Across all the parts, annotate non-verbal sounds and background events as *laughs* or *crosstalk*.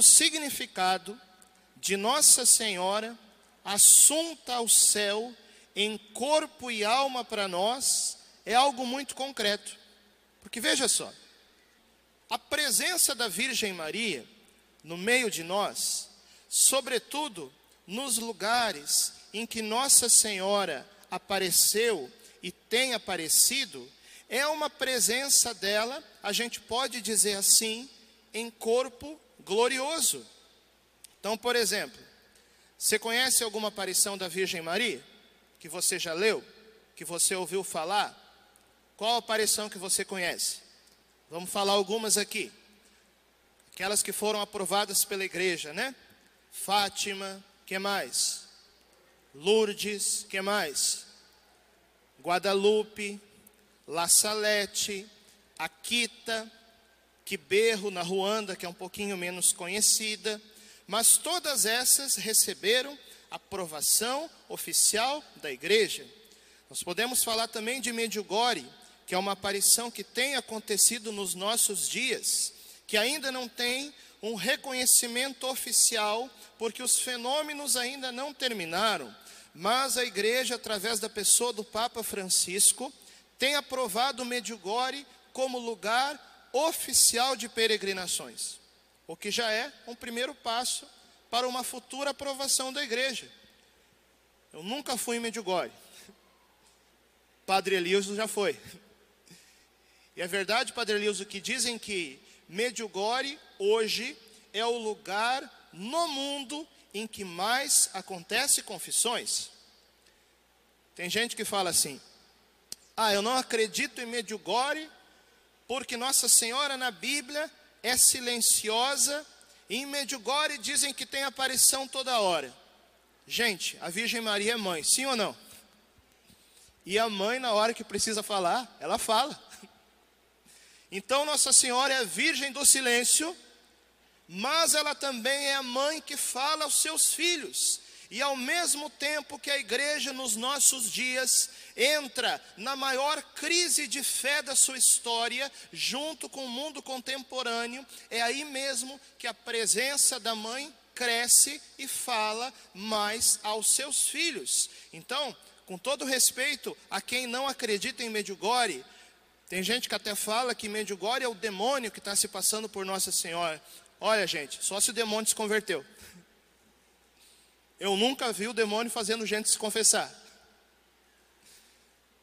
o significado de Nossa Senhora assunta ao céu em corpo e alma para nós é algo muito concreto. Porque veja só, a presença da Virgem Maria no meio de nós, sobretudo nos lugares em que Nossa Senhora apareceu e tem aparecido, é uma presença dela, a gente pode dizer assim, em corpo glorioso. Então, por exemplo, você conhece alguma aparição da Virgem Maria? Que você já leu? Que você ouviu falar? Qual aparição que você conhece? Vamos falar algumas aqui. Aquelas que foram aprovadas pela igreja, né? Fátima, que mais? Lourdes, que mais? Guadalupe, La Salete, Akita, Quiberro, na Ruanda, que é um pouquinho menos conhecida, mas todas essas receberam aprovação oficial da igreja. Nós podemos falar também de Medjugorje, que é uma aparição que tem acontecido nos nossos dias, que ainda não tem um reconhecimento oficial, porque os fenômenos ainda não terminaram, mas a igreja, através da pessoa do Papa Francisco, tem aprovado Medjugorje como lugar oficial de peregrinações, o que já é um primeiro passo para uma futura aprovação da igreja. Eu nunca fui em Medjugorje. *laughs* Padre Elioso já foi. *laughs* E é verdade, Padre Elioso, que dizem que Medjugorje hoje é o lugar no mundo em que mais acontece confissões. Tem gente que fala assim: "Ah, eu não acredito em Medjugorje porque Nossa Senhora na Bíblia é silenciosa e em Medjugorje dizem que tem aparição toda hora". Gente, a Virgem Maria é mãe, sim ou não? E a mãe, na hora que precisa falar, ela fala. *laughs* Então, Nossa Senhora é a Virgem do Silêncio, mas ela também é a mãe que fala aos seus filhos. E ao mesmo tempo que a igreja nos nossos dias entra na maior crise de fé da sua história, junto com o mundo contemporâneo, é aí mesmo que a presença da mãe cresce e fala mais aos seus filhos. Então, com todo respeito a quem não acredita em Medjugorje, tem gente que até fala que Medjugorje é o demônio que está se passando por Nossa Senhora. Olha, gente, só se o demônio se converteu. Eu nunca vi o demônio fazendo gente se confessar.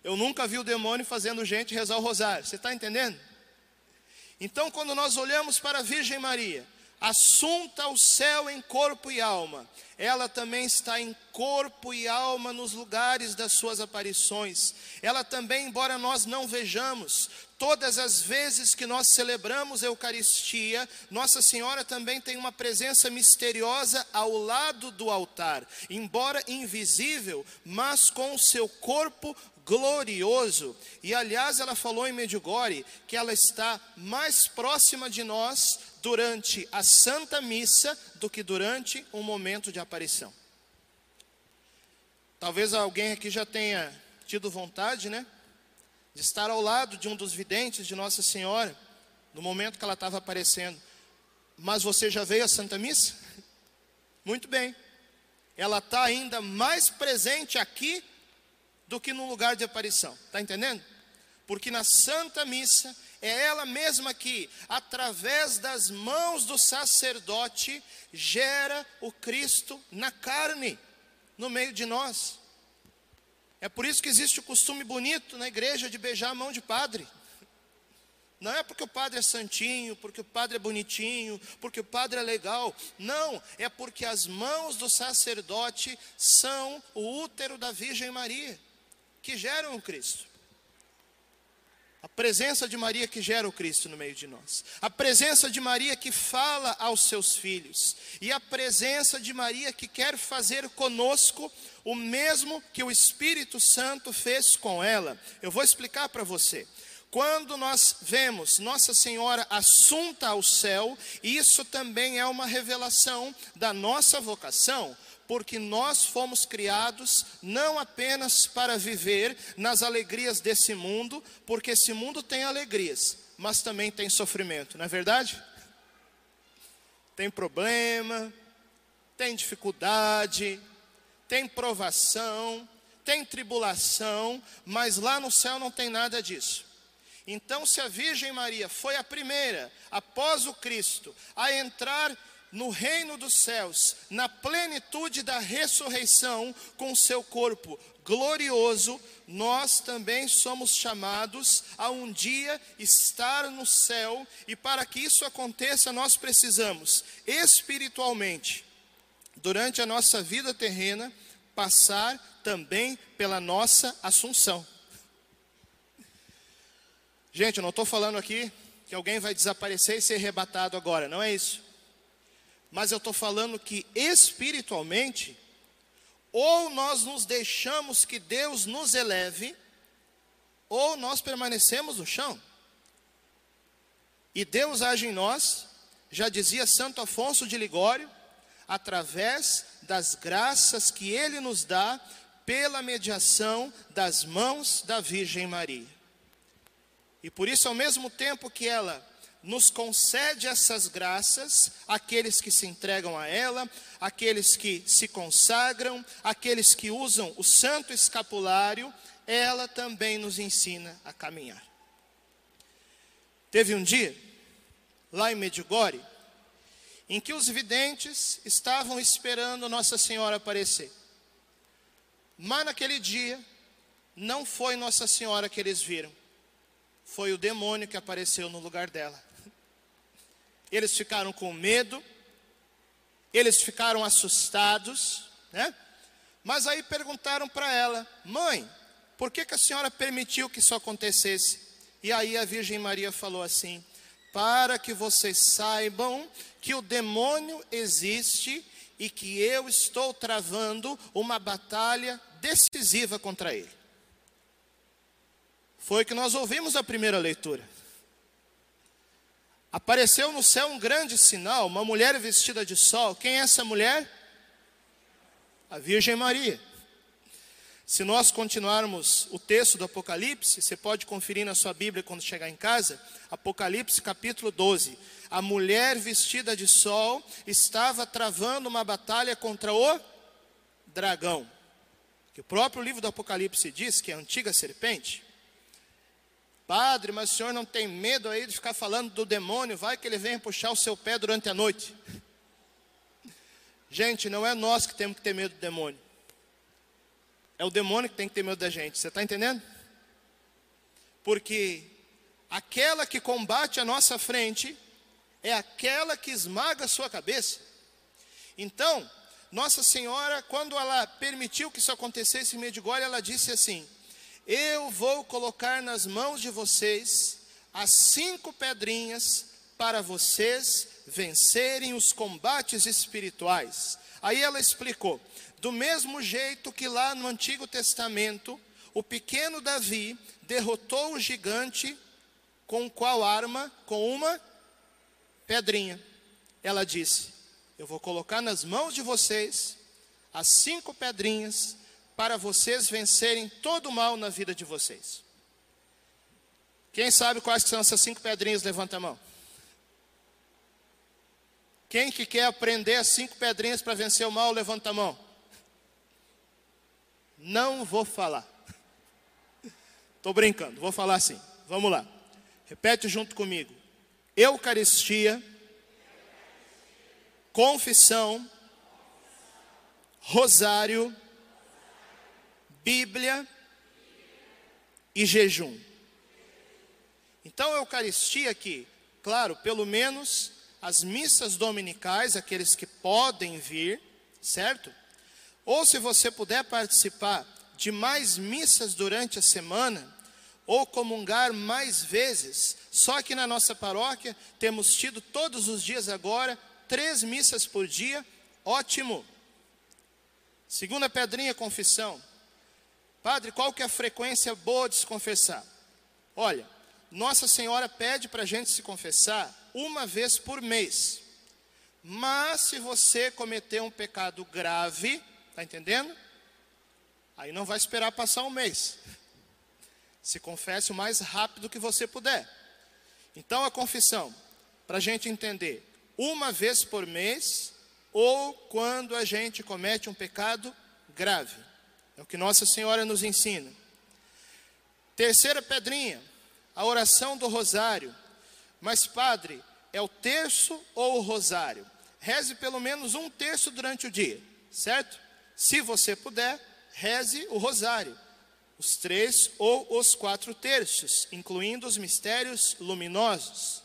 Eu nunca vi o demônio fazendo gente rezar o rosário. Você está entendendo? Então, quando nós olhamos para a Virgem Maria, assunta ao céu em corpo e alma. Ela também está em corpo e alma nos lugares das suas aparições. Ela também, embora nós não vejamos, todas as vezes que nós celebramos a Eucaristia, Nossa Senhora também tem uma presença misteriosa ao lado do altar, embora invisível, mas com o seu corpo glorioso. E aliás, ela falou em Medjugorje que ela está mais próxima de nós durante a Santa Missa do que durante um momento de aparição. Talvez alguém aqui já tenha tido vontade, né, de estar ao lado de um dos videntes de Nossa Senhora no momento que ela estava aparecendo. Mas você já veio à Santa Missa? Muito bem. Ela está ainda mais presente aqui do que no lugar de aparição. Está entendendo? Porque na Santa Missa é ela mesma que, através das mãos do sacerdote, gera o Cristo na carne, no meio de nós. É por isso que existe o costume bonito na igreja de beijar a mão de padre. Não é porque o padre é santinho, porque o padre é bonitinho, porque o padre é legal. Não, é porque as mãos do sacerdote são o útero da Virgem Maria que geram o Cristo. A presença de Maria que gera o Cristo no meio de nós. A presença de Maria que fala aos seus filhos. E a presença de Maria que quer fazer conosco o mesmo que o Espírito Santo fez com ela. Eu vou explicar para você. Quando nós vemos Nossa Senhora assunta ao céu, isso também é uma revelação da nossa vocação porque nós fomos criados não apenas para viver nas alegrias desse mundo, porque esse mundo tem alegrias, mas também tem sofrimento, não é verdade? tem problema, tem dificuldade, tem provação, tem tribulação, mas lá no céu não tem nada disso. Então, se a Virgem Maria foi a primeira, após o Cristo, a entrar no reino dos céus, na plenitude da ressurreição, com seu corpo glorioso, nós também somos chamados a um dia estar no céu, e para que isso aconteça, nós precisamos espiritualmente, durante a nossa vida terrena, passar também pela nossa assunção. Gente, eu não estou falando aqui que alguém vai desaparecer e ser arrebatado agora, não é isso. Mas eu estou falando que espiritualmente, ou nós nos deixamos que Deus nos eleve, ou nós permanecemos no chão. E Deus age em nós, já dizia Santo Afonso de Ligório, através das graças que Ele nos dá pela mediação das mãos da Virgem Maria. E por isso, ao mesmo tempo que ela nos concede essas graças, aqueles que se entregam a ela, aqueles que se consagram, aqueles que usam o santo escapulário, ela também nos ensina a caminhar. Teve um dia, lá em Medjugorje, em que os videntes estavam esperando Nossa Senhora aparecer. Mas naquele dia, não foi Nossa Senhora que eles viram, foi o demônio que apareceu no lugar dela. Eles ficaram com medo, eles ficaram assustados, né? Mas aí perguntaram para ela: Mãe, por que, que a senhora permitiu que isso acontecesse? E aí a Virgem Maria falou assim: Para que vocês saibam que o demônio existe e que eu estou travando uma batalha decisiva contra ele. Foi que nós ouvimos na primeira leitura. Apareceu no céu um grande sinal, uma mulher vestida de sol. Quem é essa mulher? A Virgem Maria. Se nós continuarmos o texto do Apocalipse, você pode conferir na sua Bíblia quando chegar em casa, Apocalipse capítulo 12. A mulher vestida de sol estava travando uma batalha contra o dragão. Que o próprio livro do Apocalipse diz que é a antiga serpente Padre, mas o senhor não tem medo aí de ficar falando do demônio? Vai que ele venha puxar o seu pé durante a noite. Gente, não é nós que temos que ter medo do demônio. É o demônio que tem que ter medo da gente. Você está entendendo? Porque aquela que combate a nossa frente é aquela que esmaga a sua cabeça. Então, Nossa Senhora, quando ela permitiu que isso acontecesse em Medjugorje, ela disse assim: eu vou colocar nas mãos de vocês as cinco pedrinhas para vocês vencerem os combates espirituais. Aí ela explicou: do mesmo jeito que lá no Antigo Testamento, o pequeno Davi derrotou o gigante com qual arma? Com uma pedrinha. Ela disse: Eu vou colocar nas mãos de vocês as cinco pedrinhas para vocês vencerem todo o mal na vida de vocês. Quem sabe quais são essas cinco pedrinhas? Levanta a mão. Quem que quer aprender as cinco pedrinhas para vencer o mal? Levanta a mão. Não vou falar. *laughs* Estou brincando, vou falar assim. Vamos lá. Repete junto comigo. Eucaristia, confissão, rosário, Bíblia e jejum. Então, a Eucaristia aqui, claro, pelo menos as missas dominicais, aqueles que podem vir, certo? Ou se você puder participar de mais missas durante a semana, ou comungar mais vezes. Só que na nossa paróquia temos tido todos os dias agora três missas por dia, ótimo. Segunda pedrinha, confissão. Padre, qual que é a frequência boa de se confessar? Olha, Nossa Senhora pede para a gente se confessar uma vez por mês. Mas se você cometer um pecado grave, está entendendo? Aí não vai esperar passar um mês. Se confesse o mais rápido que você puder. Então a confissão, para a gente entender, uma vez por mês ou quando a gente comete um pecado grave. É o que Nossa Senhora nos ensina. Terceira pedrinha, a oração do rosário. Mas, padre, é o terço ou o rosário? Reze pelo menos um terço durante o dia, certo? Se você puder, reze o rosário, os três ou os quatro terços, incluindo os mistérios luminosos.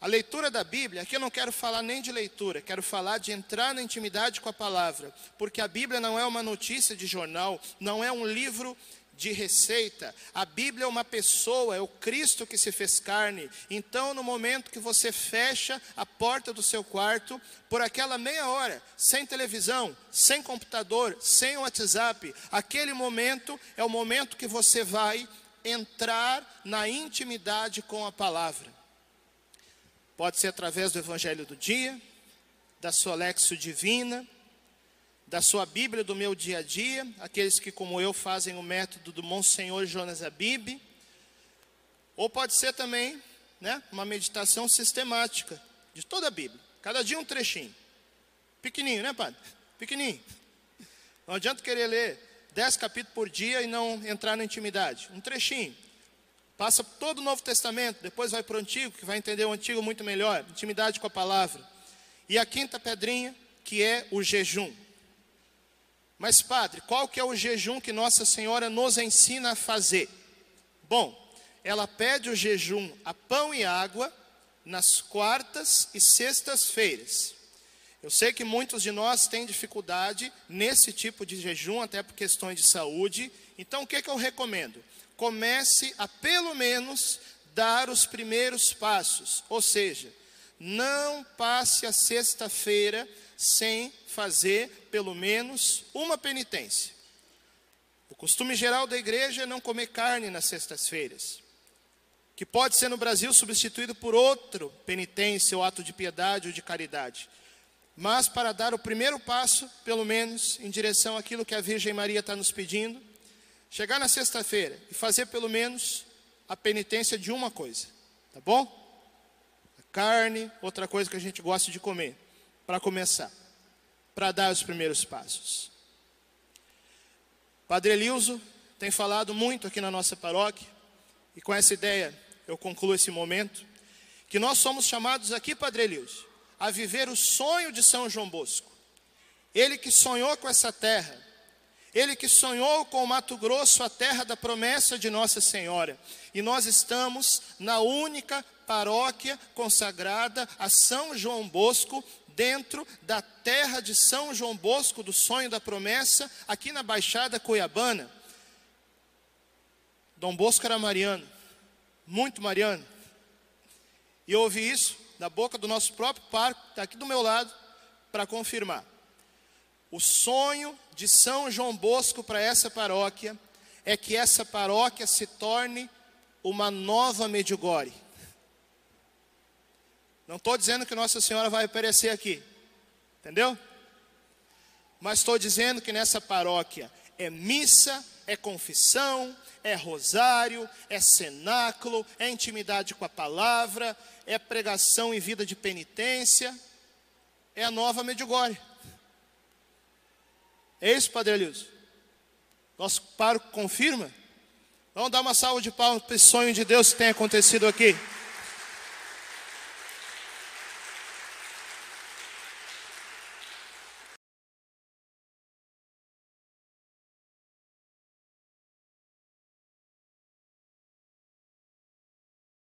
A leitura da Bíblia, aqui eu não quero falar nem de leitura, quero falar de entrar na intimidade com a palavra, porque a Bíblia não é uma notícia de jornal, não é um livro de receita. A Bíblia é uma pessoa, é o Cristo que se fez carne. Então, no momento que você fecha a porta do seu quarto, por aquela meia hora, sem televisão, sem computador, sem WhatsApp, aquele momento é o momento que você vai entrar na intimidade com a palavra. Pode ser através do Evangelho do dia, da sua Lexo Divina, da sua Bíblia do meu dia a dia, aqueles que, como eu, fazem o método do Monsenhor Jonas Abib, ou pode ser também né, uma meditação sistemática de toda a Bíblia, cada dia um trechinho, pequenininho, né, padre? Pequenininho. Não adianta querer ler dez capítulos por dia e não entrar na intimidade, um trechinho. Passa todo o Novo Testamento, depois vai para o Antigo, que vai entender o Antigo muito melhor, intimidade com a palavra. E a quinta pedrinha, que é o jejum. Mas, padre, qual que é o jejum que Nossa Senhora nos ensina a fazer? Bom, ela pede o jejum a pão e água nas quartas e sextas-feiras. Eu sei que muitos de nós têm dificuldade nesse tipo de jejum, até por questões de saúde. Então, o que, que eu recomendo? Comece a pelo menos dar os primeiros passos, ou seja, não passe a sexta-feira sem fazer pelo menos uma penitência. O costume geral da igreja é não comer carne nas sextas-feiras, que pode ser no Brasil substituído por outro penitência ou ato de piedade ou de caridade. Mas para dar o primeiro passo, pelo menos, em direção àquilo que a Virgem Maria está nos pedindo, chegar na sexta-feira e fazer pelo menos a penitência de uma coisa, tá bom? A carne, outra coisa que a gente gosta de comer, para começar, para dar os primeiros passos. Padre Elilzo tem falado muito aqui na nossa paróquia, e com essa ideia eu concluo esse momento, que nós somos chamados aqui, Padre Elilzo, a viver o sonho de São João Bosco. Ele que sonhou com essa terra, ele que sonhou com o Mato Grosso, a terra da promessa de Nossa Senhora. E nós estamos na única paróquia consagrada a São João Bosco, dentro da terra de São João Bosco, do sonho da promessa, aqui na Baixada Cuiabana. Dom Bosco era mariano, muito mariano. E eu ouvi isso da boca do nosso próprio parque, está aqui do meu lado, para confirmar. O sonho de São João Bosco para essa paróquia é que essa paróquia se torne uma nova Medjugorje. Não estou dizendo que Nossa Senhora vai aparecer aqui, entendeu? Mas estou dizendo que nessa paróquia é missa, é confissão, é rosário, é cenáculo, é intimidade com a palavra, é pregação e vida de penitência, é a nova Medjugorje. É isso, Padre Elias? Nosso pároco confirma? Vamos dar uma salva de palmas para esse sonho de Deus que tem acontecido aqui.